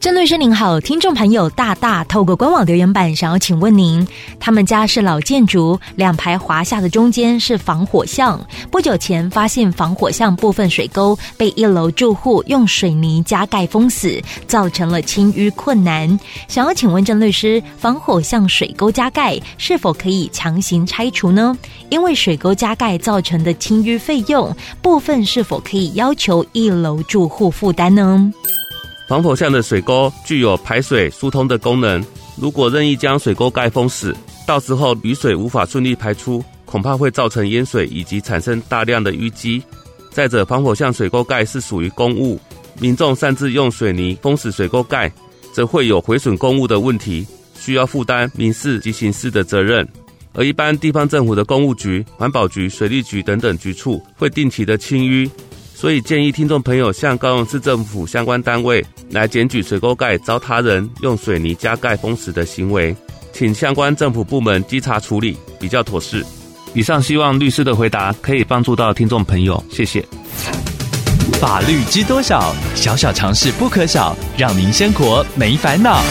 郑律师您好，听众朋友大大透过官网留言板想要请问您，他们家是老建筑，两排华厦的中间是防火巷，不久前发现防火巷部分水沟被一楼住户用水泥加盖封死，造成了清淤困难，想要请问郑律师，防火巷水沟加盖是否可以强行拆除呢？因为水沟加盖造成的清淤费用部分是否可以要求一楼住户负担呢？防火巷的水沟具有排水疏通的功能，如果任意将水沟盖封死，到时候雨水无法顺利排出，恐怕会造成淹水以及产生大量的淤积。再者，防火巷水沟盖是属于公物，民众擅自用水泥封死水沟盖，则会有毁损公物的问题，需要负担民事及刑事的责任。而一般地方政府的公务局、环保局、水利局等等局处会定期的清淤。所以建议听众朋友向高雄市政府相关单位来检举水沟盖遭他人用水泥加盖封死的行为，请相关政府部门稽查处理，比较妥适。以上希望律师的回答可以帮助到听众朋友，谢谢。法律知多少？小小常识不可少，让您生活没烦恼。